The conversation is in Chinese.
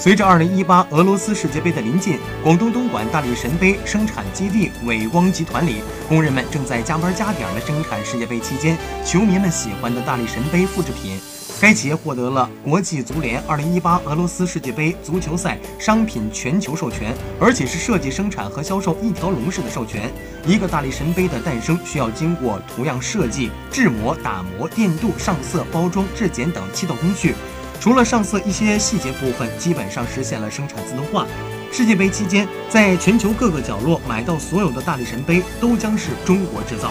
随着2018俄罗斯世界杯的临近，广东东莞大力神杯生产基地伟光集团里，工人们正在加班加点的生产世界杯期间球迷们喜欢的大力神杯复制品。该企业获得了国际足联2018俄罗斯世界杯足球赛商品全球授权，而且是设计、生产和销售一条龙式的授权。一个大力神杯的诞生需要经过图样设计、制模、打磨、电镀、上色、包装、质检等七道工序。除了上色一些细节部分，基本上实现了生产自动化。世界杯期间，在全球各个角落买到所有的大力神杯都将是中国制造。